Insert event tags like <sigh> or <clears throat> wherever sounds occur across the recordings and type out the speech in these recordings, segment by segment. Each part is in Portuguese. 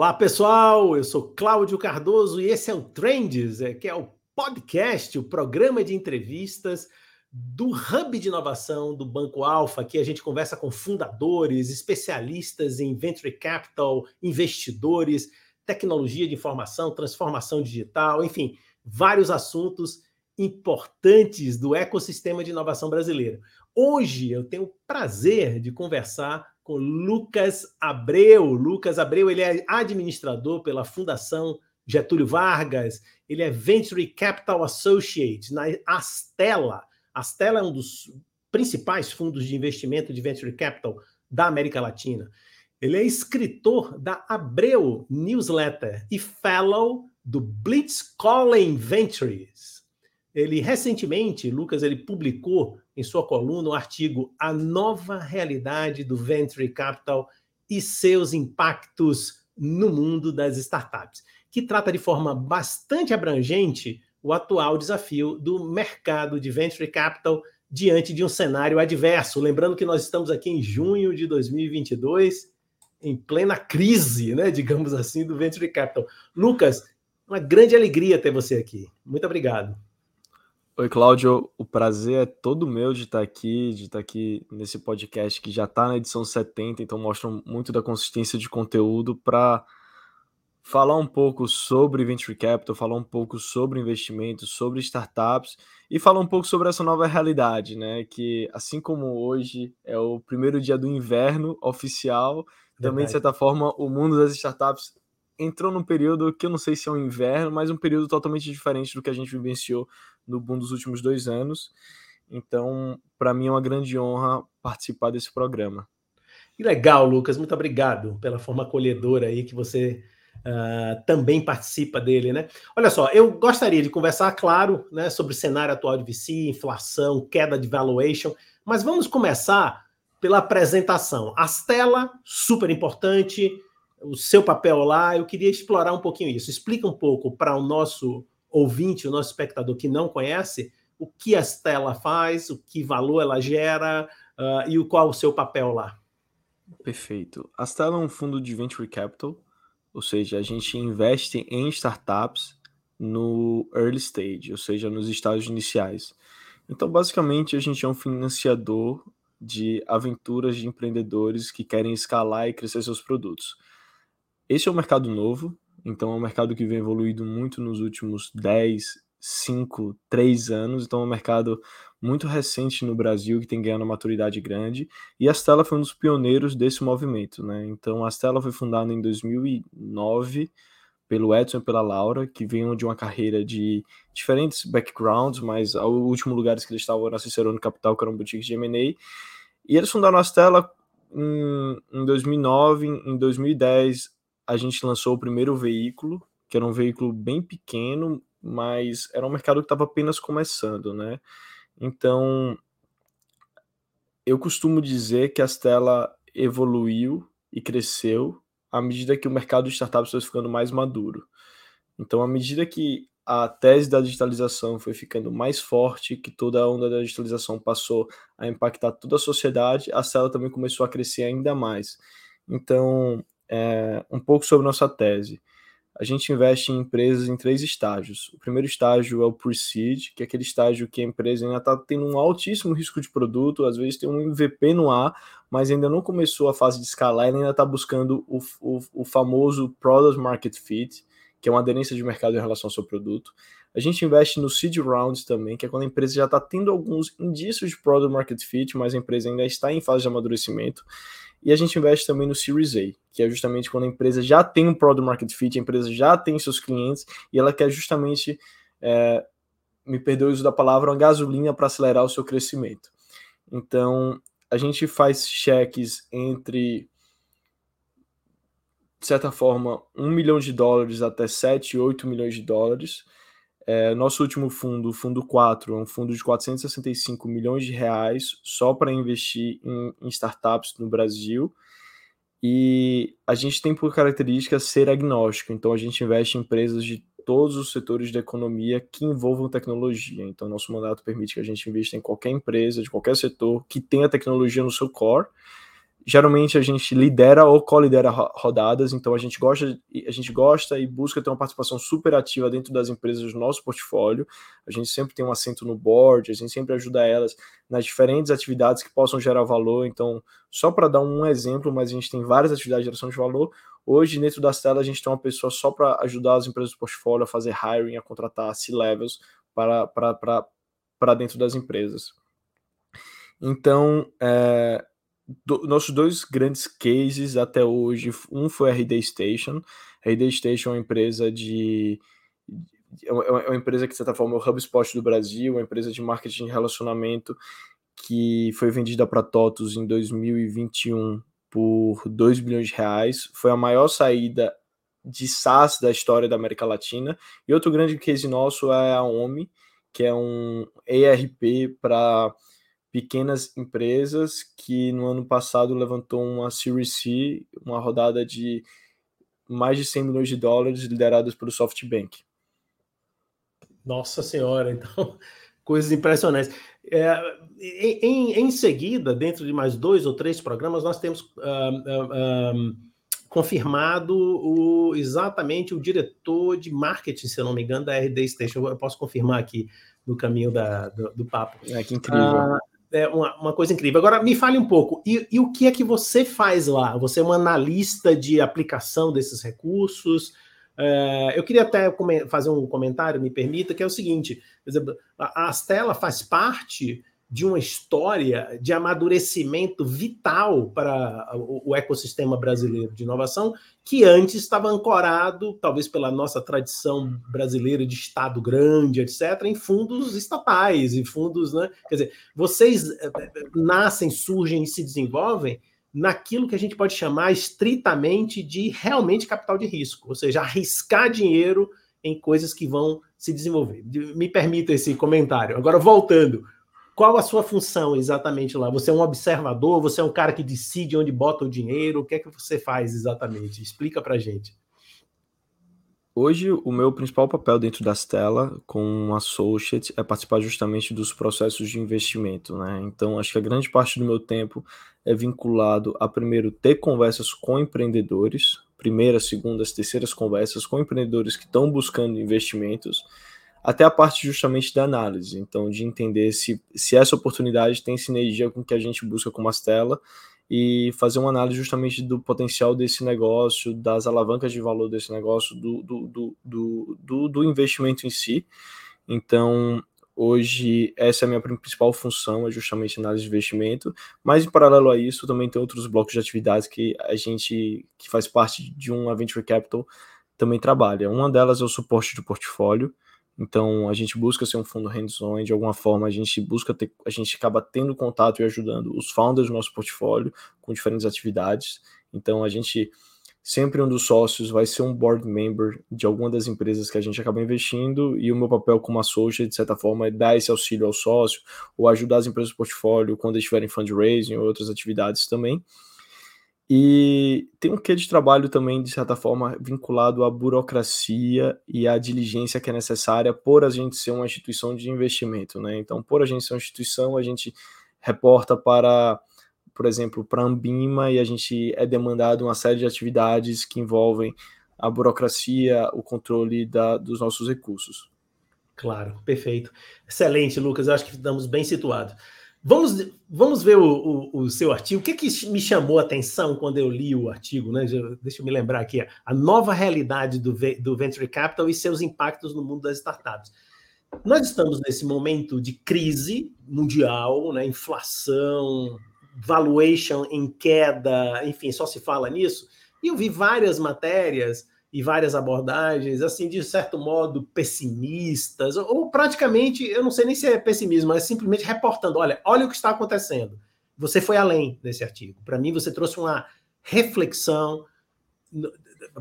Olá, pessoal. Eu sou Cláudio Cardoso e esse é o Trends, é, que é o podcast, o programa de entrevistas do Hub de Inovação do Banco Alfa. Aqui a gente conversa com fundadores, especialistas em venture capital, investidores, tecnologia de informação, transformação digital, enfim, vários assuntos importantes do ecossistema de inovação brasileiro. Hoje eu tenho o prazer de conversar com Lucas Abreu. Lucas Abreu, ele é administrador pela Fundação Getúlio Vargas, ele é Venture Capital Associate na Astela. Astela é um dos principais fundos de investimento de venture capital da América Latina. Ele é escritor da Abreu Newsletter e fellow do Blitz Calling Ventures. Ele recentemente, Lucas, ele publicou em sua coluna o artigo A Nova Realidade do Venture Capital e seus impactos no mundo das startups, que trata de forma bastante abrangente o atual desafio do mercado de venture capital diante de um cenário adverso. Lembrando que nós estamos aqui em junho de 2022, em plena crise, né, digamos assim, do venture capital. Lucas, uma grande alegria ter você aqui. Muito obrigado. Oi, Cláudio. O prazer é todo meu de estar aqui, de estar aqui nesse podcast que já está na edição 70, então mostra muito da consistência de conteúdo para falar um pouco sobre venture capital, falar um pouco sobre investimentos, sobre startups e falar um pouco sobre essa nova realidade, né? Que assim como hoje é o primeiro dia do inverno oficial, Verdade. também de certa forma o mundo das startups entrou num período que eu não sei se é um inverno, mas um período totalmente diferente do que a gente vivenciou no boom dos últimos dois anos. Então, para mim é uma grande honra participar desse programa. Que legal, Lucas. Muito obrigado pela forma acolhedora aí que você uh, também participa dele, né? Olha só, eu gostaria de conversar, claro, né, sobre o cenário atual de VC, inflação, queda de valuation, mas vamos começar pela apresentação. Astela, super importante, o seu papel lá. Eu queria explorar um pouquinho isso. Explica um pouco para o nosso ouvinte, o nosso espectador que não conhece, o que a Stella faz, o que valor ela gera uh, e o qual o seu papel lá. Perfeito. A Stella é um fundo de venture capital, ou seja, a gente investe em startups no early stage, ou seja, nos estágios iniciais. Então, basicamente, a gente é um financiador de aventuras de empreendedores que querem escalar e crescer seus produtos. Esse é um mercado novo, então é um mercado que vem evoluindo muito nos últimos 10, 5, 3 anos. Então é um mercado muito recente no Brasil que tem ganhando maturidade grande. E a Stella foi um dos pioneiros desse movimento. Né? Então a Stella foi fundada em 2009 pelo Edson e pela Laura, que vinham de uma carreira de diferentes backgrounds, mas o último lugar que eles estavam era Cicerone Capital, que era um boutique de M&A. E eles fundaram a Stella em, em 2009, em 2010 a gente lançou o primeiro veículo, que era um veículo bem pequeno, mas era um mercado que estava apenas começando, né? Então, eu costumo dizer que a Stella evoluiu e cresceu à medida que o mercado de startups foi ficando mais maduro. Então, à medida que a tese da digitalização foi ficando mais forte, que toda a onda da digitalização passou a impactar toda a sociedade, a Stella também começou a crescer ainda mais. Então, é, um pouco sobre nossa tese. A gente investe em empresas em três estágios. O primeiro estágio é o pre-seed, que é aquele estágio que a empresa ainda está tendo um altíssimo risco de produto, às vezes tem um MVP no ar, mas ainda não começou a fase de escalar, ela ainda está buscando o, o, o famoso Product Market Fit, que é uma aderência de mercado em relação ao seu produto. A gente investe no seed rounds também, que é quando a empresa já está tendo alguns indícios de product market fit, mas a empresa ainda está em fase de amadurecimento. E a gente investe também no Series A, que é justamente quando a empresa já tem um product market fit, a empresa já tem seus clientes e ela quer justamente, é, me perdoe o uso da palavra, uma gasolina para acelerar o seu crescimento. Então, a gente faz cheques entre, de certa forma, um milhão de dólares até 7, 8 milhões de dólares. É, nosso último fundo, o Fundo 4, é um fundo de 465 milhões de reais só para investir em, em, startups no Brasil. E a gente tem por característica ser agnóstico, então a gente investe em empresas de todos os setores da economia que envolvam tecnologia. Então, nosso mandato permite que a gente invista em qualquer empresa, de qualquer setor, que tenha tecnologia no seu core. Geralmente a gente lidera ou co-lidera rodadas, então a gente gosta, a gente gosta e busca ter uma participação super ativa dentro das empresas do nosso portfólio. A gente sempre tem um assento no board, a gente sempre ajuda elas nas diferentes atividades que possam gerar valor. Então, só para dar um exemplo, mas a gente tem várias atividades de geração de valor. Hoje, dentro das telas, a gente tem uma pessoa só para ajudar as empresas do portfólio a fazer hiring, a contratar C-levels para, para, para, para dentro das empresas. Então, é, do, nossos dois grandes cases até hoje, um foi a RD Station. A Station é uma empresa de é uma, é uma empresa que, de certa forma, é o HubSpot do Brasil, uma empresa de marketing e relacionamento que foi vendida para TOTUS em 2021 por 2 bilhões de reais. Foi a maior saída de SaaS da história da América Latina. E outro grande case nosso é a OMI, que é um ERP para pequenas empresas que no ano passado levantou uma Series C, uma rodada de mais de 100 milhões de dólares lideradas pelo SoftBank. Nossa Senhora, <laughs> então, coisas impressionantes. É, em, em, seguida, dentro de mais dois ou três programas, nós temos um, confirmado o, exatamente o diretor de marketing, se eu não me engano, da RD Station. Eu posso confirmar aqui no caminho da, do, do papo. É, que incrível. Uh, é uma, uma, coisa incrível. Agora, me fale um pouco, e, e, o que é que você faz lá? Você é um analista de aplicação desses recursos? É, eu queria até fazer um comentário, me permita, que é o seguinte: exemplo, a Astela faz parte de uma história de amadurecimento vital para o, ecossistema brasileiro de inovação, que antes estava ancorado, talvez pela nossa tradição brasileira de Estado grande, etc., em fundos estatais, em fundos. Né? Quer dizer, vocês eh, eh, nascem, surgem e se desenvolvem naquilo que a gente pode chamar estritamente de realmente capital de risco, ou seja, arriscar dinheiro em coisas que vão se desenvolver. Me permita esse comentário. Agora, voltando qual a sua função exatamente lá? Você é um observador? Você é um cara que decide onde bota o dinheiro? O que é que você faz exatamente? Explica para gente. Hoje, o meu principal papel dentro da Stella, com um associate, é participar justamente dos processos de investimento, né? Então, acho que a grande parte do meu tempo é vinculado a, primeiro, ter conversas com empreendedores, primeiras, segundas, terceiras conversas com empreendedores que estão buscando investimentos, até a parte justamente da análise, então de entender se, se essa oportunidade tem sinergia com o que a gente busca com Mastela e fazer uma análise justamente do potencial desse negócio, das alavancas de valor desse negócio, do, do, do, do, do, investimento em si. Então, hoje, essa é a minha principal função, é justamente análise de investimento, mas em paralelo a isso, também tem outros blocos de atividades que a gente, que faz parte de um Venture Capital, também trabalha. Uma delas é o suporte de portfólio, então a gente busca ser um fundo hands-on, de alguma forma a gente busca ter, a gente acaba tendo contato e ajudando os founders do nosso portfólio com diferentes atividades. Então a gente sempre um dos sócios vai ser um board member de alguma das empresas que a gente acaba investindo e o meu papel como associate, de certa forma, é dar esse auxílio ao sócio ou ajudar as empresas do portfólio quando estiverem fundraising ou outras atividades também. E tem um quê de trabalho também, de certa forma, vinculado à burocracia e à diligência que é necessária por a gente ser uma instituição de investimento, né? Então, por a gente ser uma instituição, a gente reporta para, por exemplo, para a Ambima e a gente é demandado uma série de atividades que envolvem a burocracia, o controle da, dos nossos recursos. Claro, perfeito. Excelente, Lucas. Eu acho que estamos bem situados. Vamos, vamos ver o, o, o, seu artigo. O que, que me chamou a atenção quando eu li o artigo? Né? Deixa eu me lembrar aqui: a nova realidade do, do Venture Capital e seus impactos no mundo das startups. Nós estamos nesse momento de crise mundial, né? inflação, valuation em queda, enfim, só se fala nisso. E eu vi várias matérias e várias abordagens, assim, de certo modo, pessimistas, ou praticamente, eu não sei nem se é pessimismo, mas simplesmente reportando: olha, olha o que está acontecendo. Você foi além desse artigo. Para mim, você trouxe uma reflexão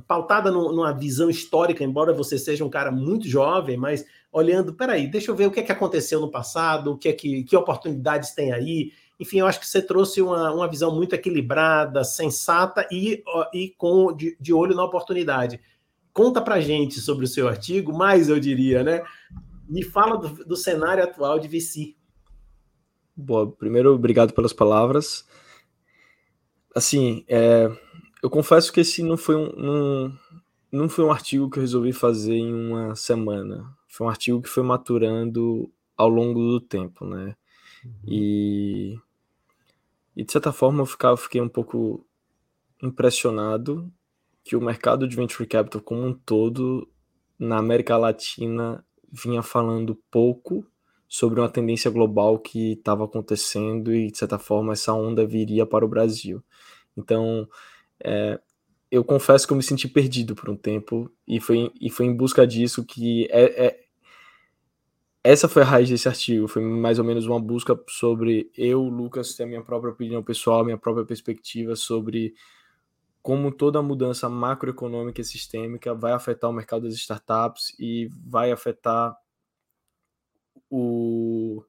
pautada numa visão histórica, embora você seja um cara muito jovem, mas olhando, peraí, deixa eu ver o que é que aconteceu no passado, o que é que, que oportunidades tem aí, enfim, eu acho que você trouxe uma, uma visão muito equilibrada, sensata e, e com de, de olho na oportunidade. Conta para gente sobre o seu artigo, mais eu diria, né? Me fala do, do cenário atual de VC. Boa, primeiro, obrigado pelas palavras. assim, é, eu confesso que esse não foi um, um, não foi um artigo que eu resolvi fazer em uma semana. Foi um artigo que foi maturando ao longo do tempo, né? Uhum. E, e de certa forma eu ficava, fiquei um pouco impressionado que o mercado de venture capital como um todo na América Latina vinha falando pouco sobre uma tendência global que estava acontecendo e de certa forma essa onda viria para o Brasil. Então, é, eu confesso que eu me senti perdido por um tempo e foi, e foi em busca disso que é, é, essa foi a raiz desse artigo, foi mais ou menos uma busca sobre eu, Lucas, ter a minha própria opinião pessoal, minha própria perspectiva sobre como toda mudança macroeconômica e sistêmica vai afetar o mercado das startups e vai afetar o,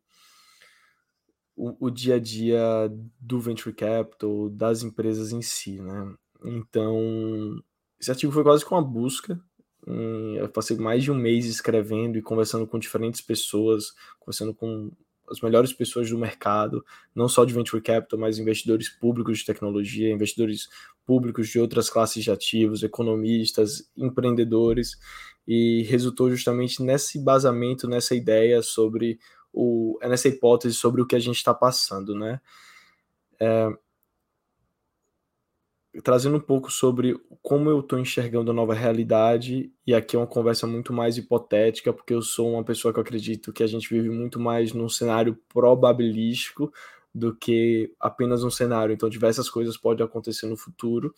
o, o dia a dia do venture capital, das empresas em si, né? Então, esse artigo foi quase que uma busca. Hum, eu passei mais de um mês escrevendo e conversando com diferentes pessoas, conversando com as melhores pessoas do mercado, não só de venture capital, mas investidores públicos de tecnologia, investidores públicos de outras classes de ativos, economistas, empreendedores, e resultou justamente nesse embasamento, nessa ideia sobre o, nessa hipótese sobre o que a gente está passando, né? É, trazendo um pouco sobre como eu estou enxergando a nova realidade, e aqui é uma conversa muito mais hipotética, porque eu sou uma pessoa que eu acredito que a gente vive muito mais num cenário probabilístico do que apenas um cenário. Então, diversas coisas podem acontecer no futuro,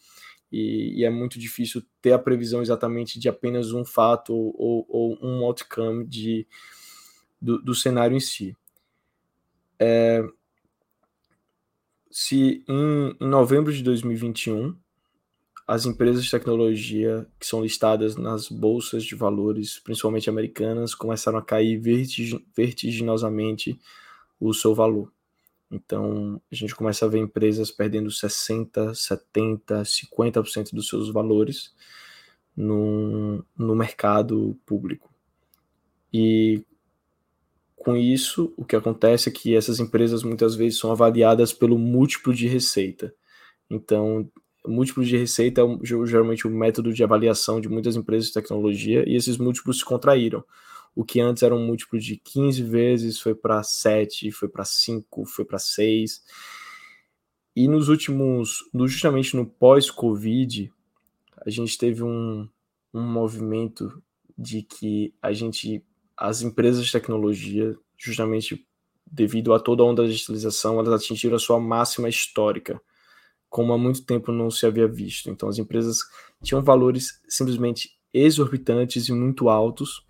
e, e é muito difícil ter a previsão exatamente de apenas um fato ou, ou um outcome de, do, do cenário em si. É, se em, em novembro de 2021 as empresas de tecnologia que são listadas nas bolsas de valores, principalmente americanas, começaram a cair vertiginosamente o seu valor. Então, a gente começa a ver empresas perdendo 60, 70, 50% dos seus valores no, no mercado público. E com isso, o que acontece é que essas empresas muitas vezes são avaliadas pelo múltiplo de receita. Então, múltiplo de receita é geralmente o método de avaliação de muitas empresas de tecnologia e esses múltiplos se contraíram. O que antes era um múltiplo de 15 vezes foi para 7, foi para 5, foi para 6. E nos últimos, justamente no pós-Covid, a gente teve um, um movimento de que a gente as empresas de tecnologia, justamente devido a toda a onda da digitalização, elas atingiram a sua máxima histórica, como há muito tempo não se havia visto. Então, as empresas tinham valores simplesmente exorbitantes e muito altos.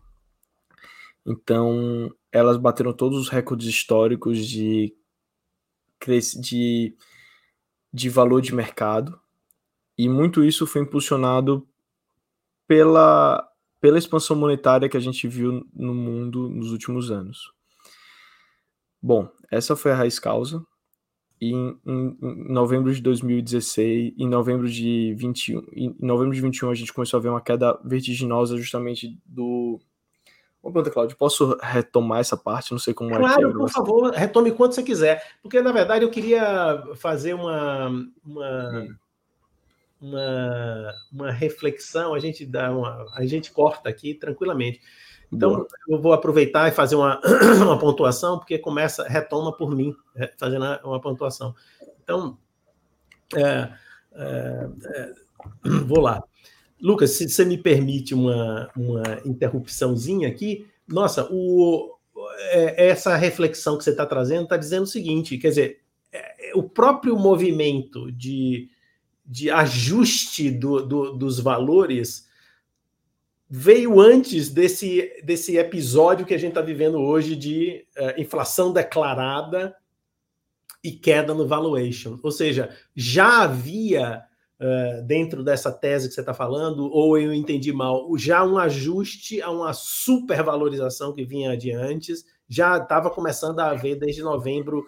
Então, elas bateram todos os recordes históricos de, de, de valor de mercado. E muito isso foi impulsionado pela pela expansão monetária que a gente viu no mundo nos últimos anos. Bom, essa foi a raiz causa. E em, em, em novembro de 2016, em novembro de 21, em novembro de 21 a gente começou a ver uma queda vertiginosa justamente do Uma pergunta, Claudio, posso retomar essa parte? Não sei como claro, é que é. por favor, retome quanto você quiser. Porque, na verdade, eu queria fazer uma, uma, hum uma, uma reflexão, a gente dá uma, a gente corta aqui tranquilamente. Então, Boa. eu vou aproveitar e fazer uma, <clears throat> uma pontuação, porque começa, retoma por mim, é, fazendo uma pontuação. Então, é, é, é, <clears throat> vou lá. Lucas, se você me permite uma, uma interrupçãozinha aqui, nossa, o, é, essa reflexão que você está trazendo está dizendo o seguinte: quer dizer, é, o próprio movimento de de ajuste do, do, dos valores veio antes desse, desse episódio que a gente está vivendo hoje de uh, inflação declarada e queda no valuation. Ou seja, já havia, uh, dentro dessa tese que você está falando, ou eu entendi mal, já um ajuste a uma supervalorização que vinha de antes, já estava começando a haver desde novembro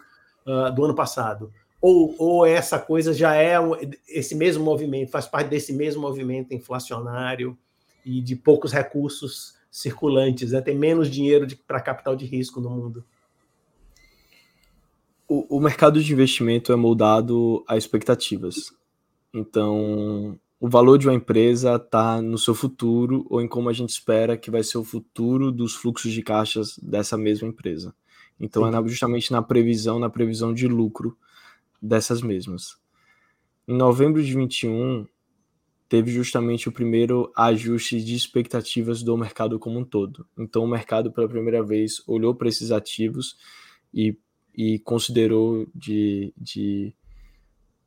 uh, do ano passado. Ou, ou essa coisa já é esse mesmo movimento, faz parte desse mesmo movimento inflacionário e de poucos recursos circulantes, né? tem menos dinheiro para capital de risco no mundo. o, o mercado de investimento é moldado a expectativas. Então, o valor de uma empresa está no seu futuro ou em como a gente espera que vai ser o futuro dos fluxos de caixas dessa mesma empresa. Então, Sim. é justamente na previsão, na previsão de lucro dessas mesmas. Em novembro de 21, teve justamente o primeiro ajuste de expectativas do mercado como um todo. Então, o mercado, pela primeira vez, olhou para esses ativos e, e considerou de, de,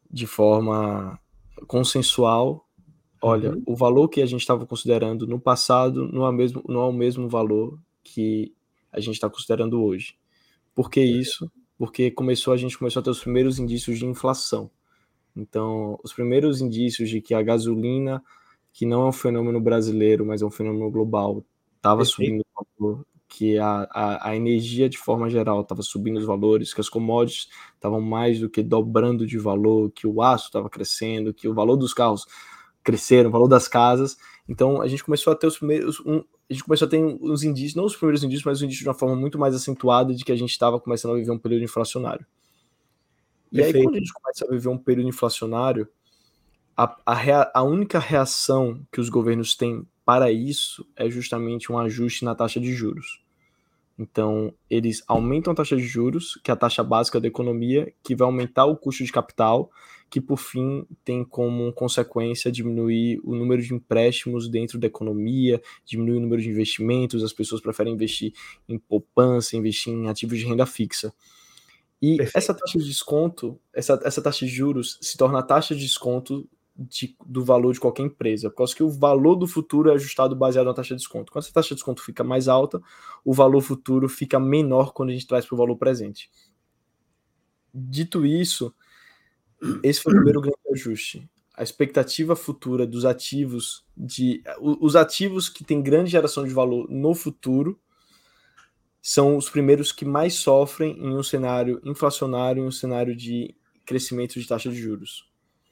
de forma consensual olha, uhum. o valor que a gente estava considerando no passado não é, mesmo, não é o mesmo valor que a gente está considerando hoje. Por que isso? Porque começou a gente começou a ter os primeiros indícios de inflação. Então, os primeiros indícios de que a gasolina, que não é um fenômeno brasileiro, mas é um fenômeno global, estava subindo o valor, que a, a, a, energia de forma geral estava subindo os valores, que as commodities estavam mais do que dobrando de valor, que o aço estava crescendo, que o valor dos carros cresceram, o valor das casas. Então a gente começou a ter os primeiros. Um, a gente começou a ter uns indícios, não os primeiros indícios, mas os indícios de uma forma muito mais acentuada de que a gente estava começando a viver um período inflacionário. E Perfeito. aí, quando a gente começa a viver um período inflacionário, a, a, rea, a única reação que os governos têm para isso é justamente um ajuste na taxa de juros. Então, eles aumentam a taxa de juros, que é a taxa básica da economia, que vai aumentar o custo de capital, que por fim tem como consequência diminuir o número de empréstimos dentro da economia, diminuir o número de investimentos, as pessoas preferem investir em poupança, investir em ativos de renda fixa. E Perfeito. essa taxa de desconto, essa, essa taxa de juros se torna a taxa de desconto de, do valor de qualquer empresa, por causa que o valor do futuro é ajustado baseado na taxa de desconto. Quando essa taxa de desconto fica mais alta, o valor futuro fica menor quando a gente traz para o valor presente. Dito isso, esse foi o primeiro grande ajuste. A expectativa futura dos ativos, de os ativos que têm grande geração de valor no futuro, são os primeiros que mais sofrem em um cenário inflacionário, em um cenário de crescimento de taxa de juros.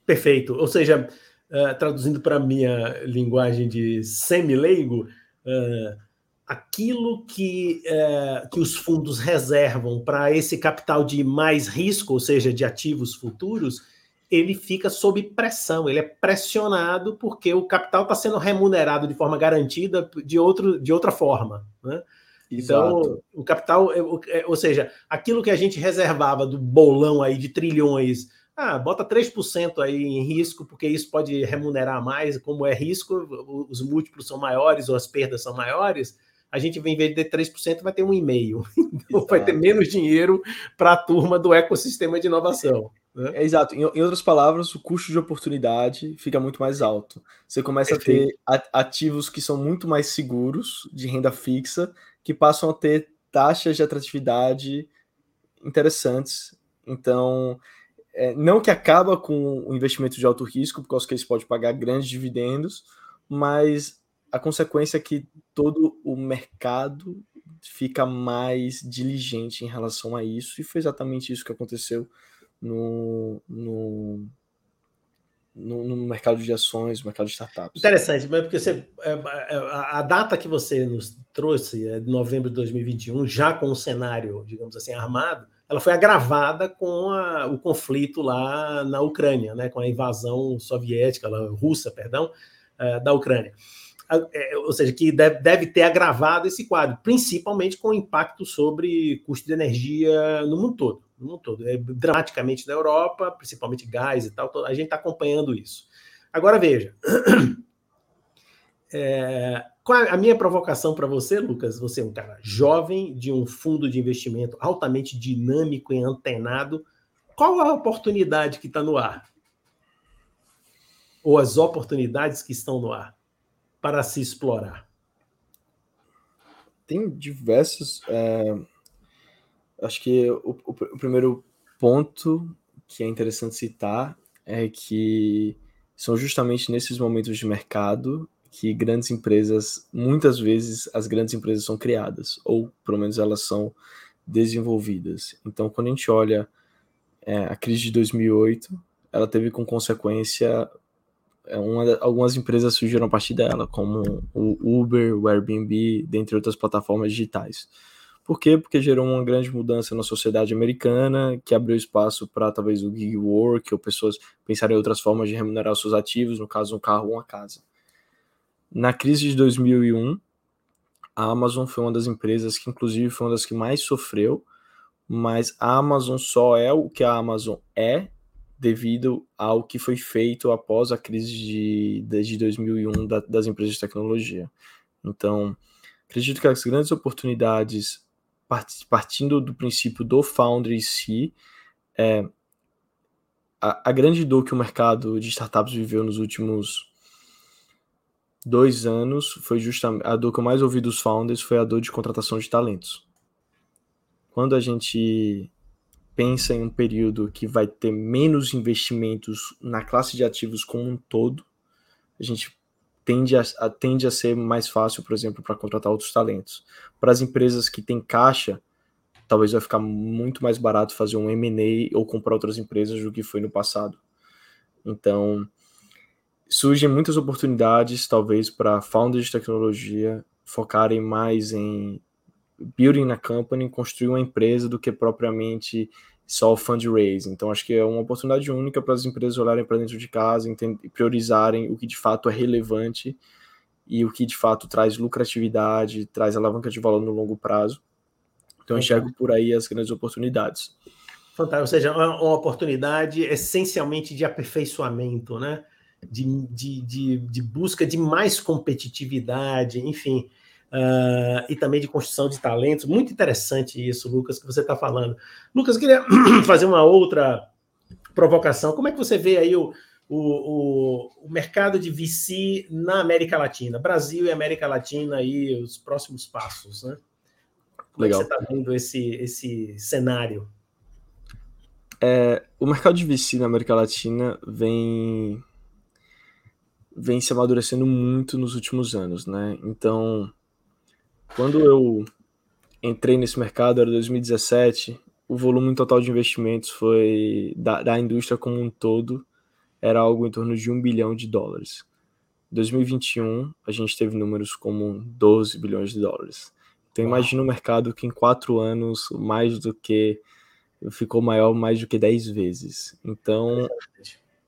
Perfeito. Ou seja, uh, traduzindo para a minha linguagem de semi-leigo, uh, aquilo que, uh, que os fundos reservam para esse capital de mais risco, ou seja, de ativos futuros, ele fica sob pressão, ele é pressionado porque o capital está sendo remunerado de forma garantida de, outro, de outra forma. Né? Então, o capital, ou seja, aquilo que a gente reservava do bolão aí de trilhões ah, bota 3% aí em risco, porque isso pode remunerar mais. Como é risco, os múltiplos são maiores ou as perdas são maiores. A gente, em vez de ter 3%, vai ter um e meio. <laughs> Então, vai ter menos dinheiro para a turma do ecossistema de inovação. Né? É, exato. Em, em, outras palavras, o custo de oportunidade fica muito mais alto. Você começa Perfeito. a ter ativos que são muito mais seguros, de renda fixa, que passam a ter taxas de atratividade interessantes. Então, é, não que acaba com o investimento de alto risco, por causa que eles podem pagar grandes dividendos, mas a consequência é que todo o mercado fica mais diligente em relação a isso, e foi exatamente isso que aconteceu no, no, no, no mercado de ações, mercado de startups. Interessante, mas porque você, é, é, a data que você nos trouxe é de novembro de 2021, já com o cenário, digamos assim, armado, ela foi agravada com a, o conflito lá na Ucrânia, né, com a invasão soviética, lá, russa, perdão, uh, da Ucrânia. Uh, ou seja, que deve, deve, ter agravado esse quadro, principalmente com o impacto sobre custo de energia no mundo todo. No mundo todo. É, dramaticamente na Europa, principalmente gás e tal, a gente está acompanhando isso. Agora veja. <clears throat> É, a minha provocação para você, Lucas? Você é um cara jovem, de um fundo de investimento altamente dinâmico e antenado. Qual a oportunidade que está no ar? Ou as oportunidades que estão no ar para se explorar? Tem diversos. É... Acho que o, o, o primeiro ponto que é interessante citar é que são justamente nesses momentos de mercado que grandes empresas, muitas vezes as grandes empresas são criadas, ou pelo menos elas são desenvolvidas. Então, quando a gente olha é, a crise de 2008, ela teve como consequência uma, algumas empresas surgiram a partir dela, como o Uber, o Airbnb, dentre outras plataformas digitais. Por quê? Porque gerou uma grande mudança na sociedade americana, que abriu espaço para talvez o gig work, ou pessoas pensarem em outras formas de remunerar os seus ativos, no caso um carro ou uma casa. Na crise de 2001, a Amazon foi uma das empresas que, inclusive, foi uma das que mais sofreu, mas a Amazon só é o que a Amazon é devido ao que foi feito após a crise de, de 2001 da, das empresas de tecnologia. Então, acredito que as grandes oportunidades, partindo do princípio do founder em si, é, a, a grande dor que o mercado de startups viveu nos últimos dois anos foi justamente a dor que eu mais ouvi dos founders foi a dor de contratação de talentos. Quando a gente pensa em um período que vai ter menos investimentos na classe de ativos como um todo, a gente tende a, a tende a ser mais fácil, por exemplo, para contratar outros talentos. Para as empresas que têm caixa, talvez vai ficar muito mais barato fazer um M&A ou comprar outras empresas do que foi no passado. Então, surgem muitas oportunidades, talvez, para founders de tecnologia focarem mais em building na company, construir uma empresa do que propriamente só o fundraising. Então, acho que é uma oportunidade única para as empresas olharem para dentro de casa e priorizarem o que de fato é relevante e o que de fato traz lucratividade, traz alavanca de valor no longo prazo. Então, enxergo por aí as grandes oportunidades. Fantástico, ou seja, uma oportunidade essencialmente de aperfeiçoamento, né? de, de, de, de busca de mais competitividade, enfim, uh, e também de construção de talentos. Muito interessante isso, Lucas, que você está falando. Lucas, eu queria <clears throat> fazer uma outra provocação. Como é que você vê aí o, o, o, o, mercado de VC na América Latina, Brasil e América Latina aí os próximos passos, né? Como Legal. É você está vendo esse, esse cenário? É, o mercado de VC na América Latina vem vem se amadurecendo muito nos últimos anos, né? Então, quando eu entrei nesse mercado, era 2017, o volume total de investimentos foi da, da indústria como um todo era algo em torno de um bilhão de dólares. Em 2021, a gente teve números como 12 bilhões de dólares. Então, imagina um mercado que em quatro anos, mais do que ficou maior mais do que 10 vezes. Então,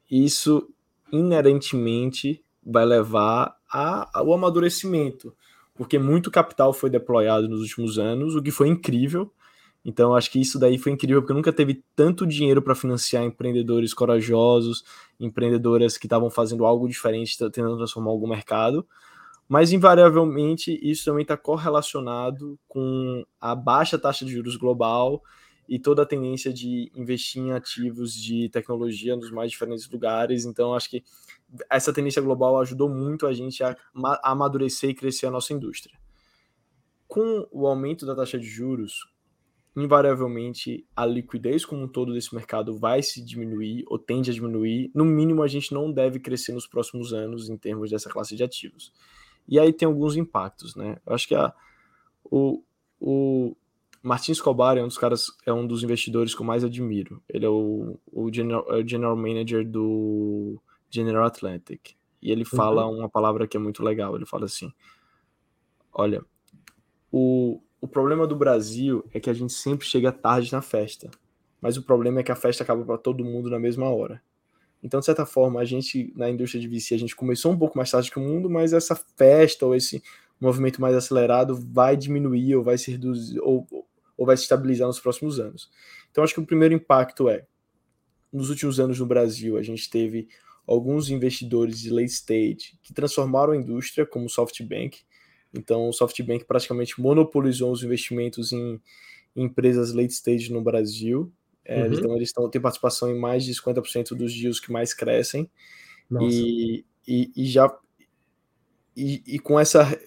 isso inerentemente vai levar a, ao amadurecimento, porque muito capital foi deployado nos últimos anos, o que foi incrível. Então, acho que isso daí foi incrível, porque nunca teve tanto dinheiro para financiar empreendedores corajosos, empreendedoras que estavam fazendo algo diferente, tentando transformar algum mercado. Mas, invariavelmente, isso também está correlacionado com a baixa taxa de juros global e toda a tendência de investir em ativos de tecnologia nos mais diferentes lugares. Então, acho que essa tendência global ajudou muito a gente a, amadurecer e crescer a nossa indústria. Com o aumento da taxa de juros, invariavelmente a liquidez como um todo desse mercado vai se diminuir ou tende a diminuir. No mínimo, a gente não deve crescer nos próximos anos em termos dessa classe de ativos. E aí tem alguns impactos, né? Eu acho que a, o, o, Martin Escobar é um dos caras, é um dos investidores que eu mais admiro. Ele é o, o, general, é o general manager do General Atlantic. E ele fala uhum. uma palavra que é muito legal. Ele fala assim: Olha, o, o problema do Brasil é que a gente sempre chega tarde na festa. Mas o problema é que a festa acaba para todo mundo na mesma hora. Então, de certa forma, a gente, na indústria de VC, a gente começou um pouco mais tarde que o mundo, mas essa festa ou esse movimento mais acelerado vai diminuir ou vai se reduzir, ou, ou vai se estabilizar nos próximos anos. Então, acho que o primeiro impacto é, nos últimos anos no Brasil, a gente teve alguns investidores de late stage que transformaram a indústria, como o SoftBank. Então, o SoftBank praticamente monopolizou os investimentos em, em empresas late stage no Brasil. É, uhum. Então, eles têm participação em mais de 50% dos deals que mais crescem. E, e, e, já e, e, com essa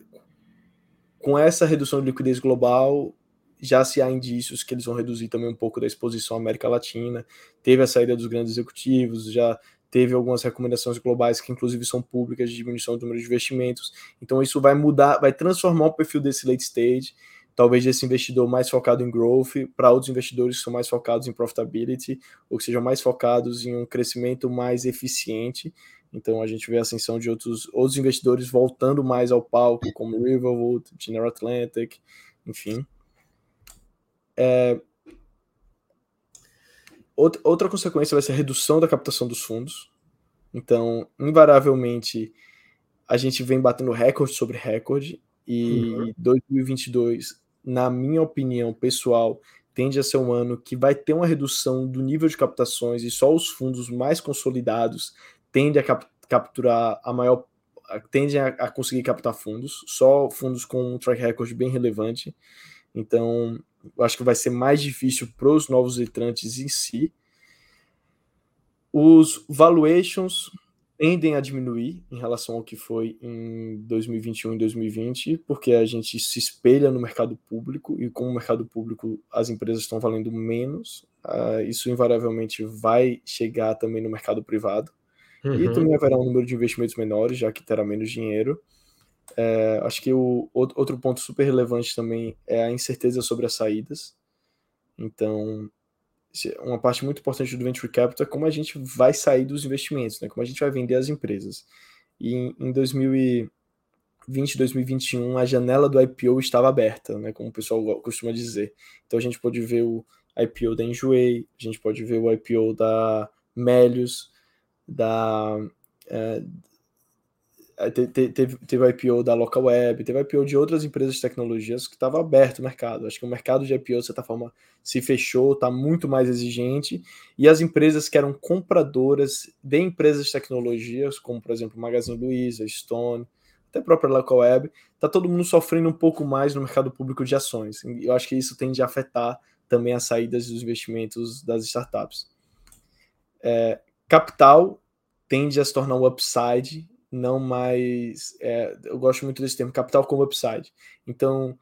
com essa redução de liquidez global já se há indícios que eles vão reduzir também um pouco da exposição à América Latina. Teve a saída dos grandes executivos, já teve algumas recomendações globais que inclusive são públicas de diminuição do número de investimentos. Então isso vai mudar, vai transformar o perfil desse late stage, talvez desse investidor mais focado em growth para outros investidores que são mais focados em profitability ou que sejam mais focados em um crescimento mais eficiente. Então a gente vê a ascensão de outros outros investidores voltando mais ao palco, como Riverwood, General Atlantic, enfim. É... Outra, consequência vai ser a redução da captação dos fundos. Então, invariavelmente, a gente vem batendo recorde sobre recorde. E uhum. 2022, na minha opinião pessoal, tende a ser um ano que vai ter uma redução do nível de captações e só os fundos mais consolidados tendem a cap capturar a maior tendem a, a, conseguir captar fundos, só fundos com um track record bem relevante. Então, eu acho que vai ser mais difícil para os novos entrantes em si. Os valuations tendem a diminuir em relação ao que foi em 2021 e 2020, porque a gente se espelha no mercado público e com o mercado público as empresas estão valendo menos, uh, isso invariavelmente vai chegar também no mercado privado. Uhum. E também haverá um número de investimentos menores, já que terá menos dinheiro. É, acho que o outro ponto super relevante também é a incerteza sobre as saídas. Então, uma parte muito importante do venture capital é como a gente vai sair dos investimentos, né? Como a gente vai vender as empresas. E em 2020, 2021, a janela do IPO estava aberta, né? Como o pessoal costuma dizer. Então a gente pode ver o IPO da Enjoei, a gente pode ver o IPO da Melius, da é, teve, teve, teve IPO da Local Web, teve IPO de outras empresas de tecnologias que estava aberto o mercado. Acho que o mercado de IPO, de certa forma, se fechou, está muito mais exigente, e as empresas que eram compradoras de empresas de tecnologias, como por exemplo Magazine Luiza, Stone, até a própria Local Web, está todo mundo sofrendo um pouco mais no mercado público de ações. Eu acho que isso tende a afetar também as saídas dos investimentos das startups. É, capital tende a se tornar um upside não mais. É, eu gosto muito desse termo, capital como upside. Então,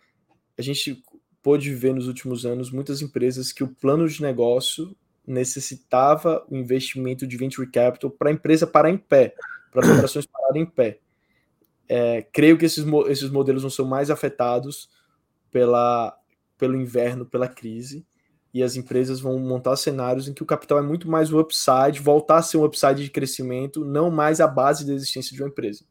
a gente pôde ver nos últimos anos muitas empresas que o plano de negócio necessitava o investimento de venture capital para a empresa parar em pé, para as operações <coughs> pararem em pé. É, creio que esses, esses modelos não são mais afetados pela, pelo inverno, pela crise, e as empresas vão montar cenários em que o capital é muito mais o upside, voltar a ser um upside de crescimento, não mais a base da existência de uma empresa.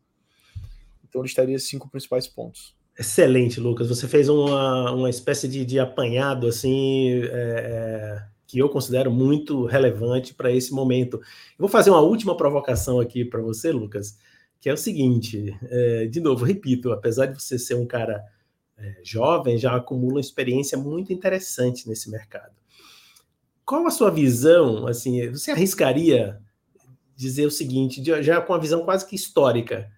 Então, listaria esses cinco principais pontos. Excelente, Lucas. Você fez uma, uma espécie de, de apanhado assim é, é que eu considero muito relevante para esse momento. Eu vou fazer uma última provocação aqui para você, Lucas, que é o seguinte: é, de novo, repito, apesar de você ser um cara é, jovem já acumulam experiência muito interessante nesse mercado. Qual a sua visão? Assim, você arriscaria dizer o seguinte, já com uma visão quase que histórica,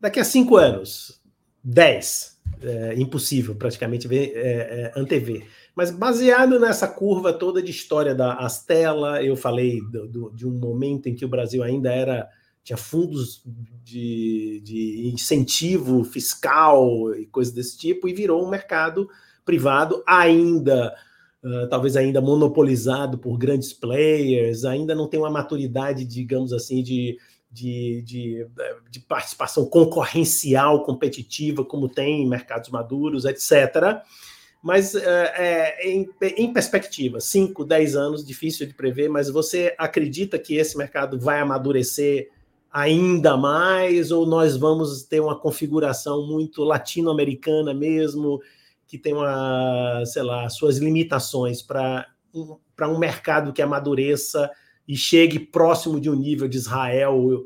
daqui a cinco anos, dez, é, impossível praticamente ver, é, é, antever. Mas baseado nessa curva toda de história da Astela, eu falei do, do, de um momento em que o Brasil ainda era tinha fundos de, de incentivo fiscal e coisas desse tipo, e virou um mercado privado ainda, uh, talvez ainda monopolizado por grandes players, ainda não tem uma maturidade, digamos assim, de, de, de, de participação concorrencial, competitiva, como tem em mercados maduros, etc. Mas uh, é, em, em perspectiva, 5, 10 anos, difícil de prever, mas você acredita que esse mercado vai amadurecer ainda mais, ou nós vamos ter uma configuração muito latino-americana mesmo, que tem uma, sei lá, suas limitações para um, um mercado que amadureça e chegue próximo de um nível de Israel,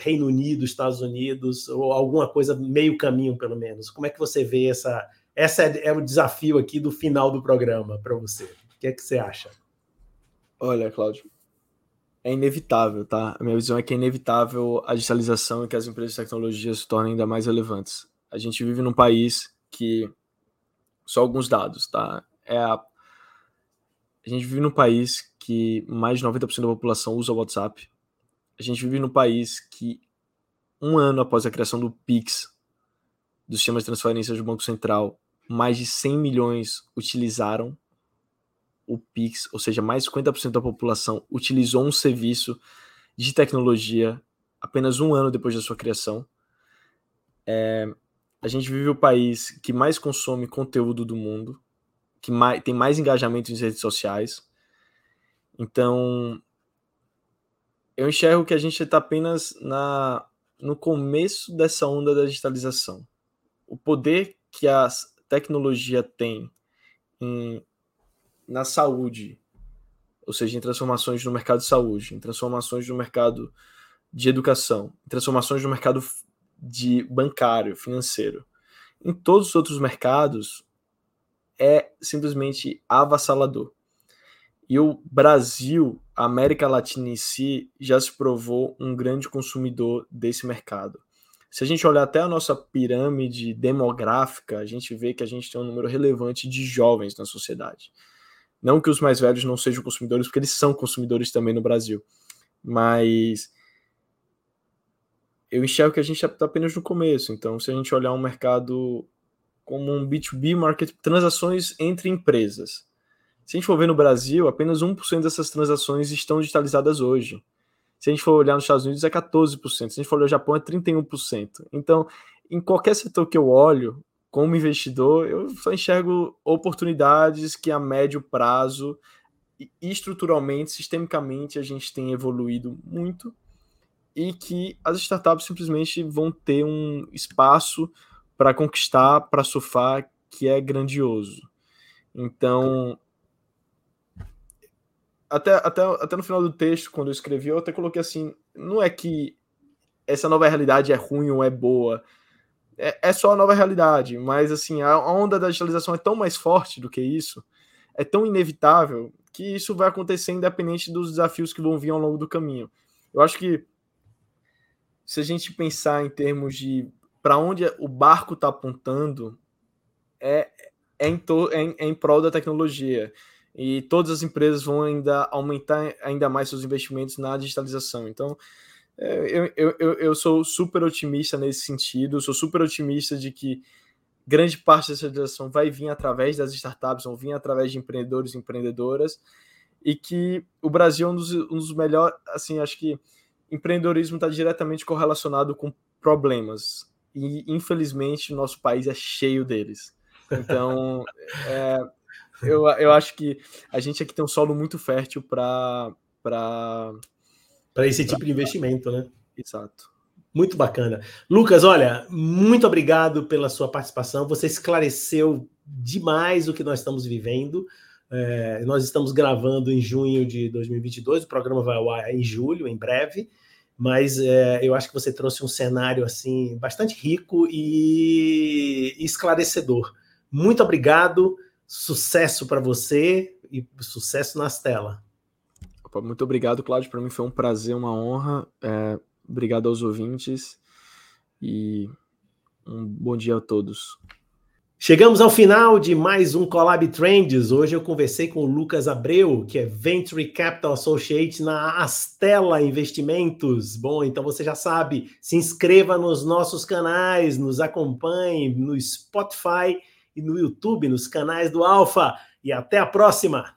Reino Unido, Estados Unidos, ou alguma coisa meio caminho, pelo menos. Como é que você vê essa? Essa é, é o desafio aqui do final do programa para você. O que é que você acha? Olha, Cláudio, é inevitável, tá? A minha visão é que é inevitável a digitalização e que as empresas de tecnologia se tornem ainda mais relevantes. A gente vive num país que só alguns dados, tá? É a a gente vive num país que mais de 90% da população usa o WhatsApp. A gente vive num país que um ano após a criação do Pix, do sistema de transferência do Banco Central, mais de 100 milhões utilizaram o Pix, ou seja, mais de 50% da população utilizou um serviço de tecnologia apenas um ano depois da sua criação. É, a gente vive o país que mais consome conteúdo do mundo, que mais, tem mais engajamento nas redes sociais. Então, eu enxergo que a gente está apenas na, no começo dessa onda da digitalização. O poder que a tecnologia tem em na saúde, ou seja, em transformações no mercado de saúde, em transformações no mercado de educação, em transformações no mercado de bancário, financeiro. Em todos os outros mercados é simplesmente avassalador. E o Brasil, a América Latina em si, já se provou um grande consumidor desse mercado. Se a gente olhar até a nossa pirâmide demográfica, a gente vê que a gente tem um número relevante de jovens na sociedade. Não que os mais velhos não sejam consumidores, porque eles são consumidores também no Brasil. Mas eu enxergo que a gente está apenas no começo. Então, se a gente olhar um mercado como um B2B market, transações entre empresas. Se a gente for ver no Brasil, apenas 1% dessas transações estão digitalizadas hoje. Se a gente for olhar nos Estados Unidos, é 14%. Se a gente for olhar no Japão, é 31%. Então, em qualquer setor que eu olho, como investidor, eu só enxergo oportunidades que a médio prazo, estruturalmente, sistemicamente, a gente tem evoluído muito e que as startups simplesmente vão ter um espaço para conquistar, para surfar, que é grandioso. Então, até, até, até no final do texto, quando eu escrevi, eu até coloquei assim: não é que essa nova realidade é ruim ou é boa. É, é só a nova realidade, mas assim, a onda da digitalização é tão mais forte do que isso, é tão inevitável, que isso vai acontecer independente dos desafios que vão vir ao longo do caminho. Eu acho que se a gente pensar em termos de para onde o barco está apontando, é, é, em to, é, em, é em prol da tecnologia e todas as empresas vão ainda aumentar ainda mais seus investimentos na digitalização. Então, é, eu, eu, eu sou super otimista nesse sentido, sou super otimista de que grande parte dessa digitalização vai vir através das startups, vão vir através de empreendedores e empreendedoras, e que o Brasil é um dos, um dos melhores, assim, acho que empreendedorismo está diretamente correlacionado com problemas, e infelizmente o nosso país é cheio deles. Então, <laughs> é, eu, eu acho que a gente aqui tem um solo muito fértil para. Para esse tipo de investimento, né? Exato. Muito bacana. Lucas, olha, muito obrigado pela sua participação. Você esclareceu demais o que nós estamos vivendo. É, nós estamos gravando em junho de 2022, o programa vai ao ar em julho, em breve, mas é, eu acho que você trouxe um cenário assim bastante rico e esclarecedor. Muito obrigado. Sucesso para você e sucesso nas telas. Muito obrigado, Cláudio. Para mim foi um prazer, uma honra. É, obrigado aos ouvintes e um bom dia a todos. Chegamos ao final de mais um Collab Trends. Hoje eu conversei com o Lucas Abreu, que é Venture Capital Associate na Astela Investimentos. Bom, então você já sabe, se inscreva nos nossos canais, nos acompanhe no Spotify e no YouTube, nos canais do Alfa. E até a próxima!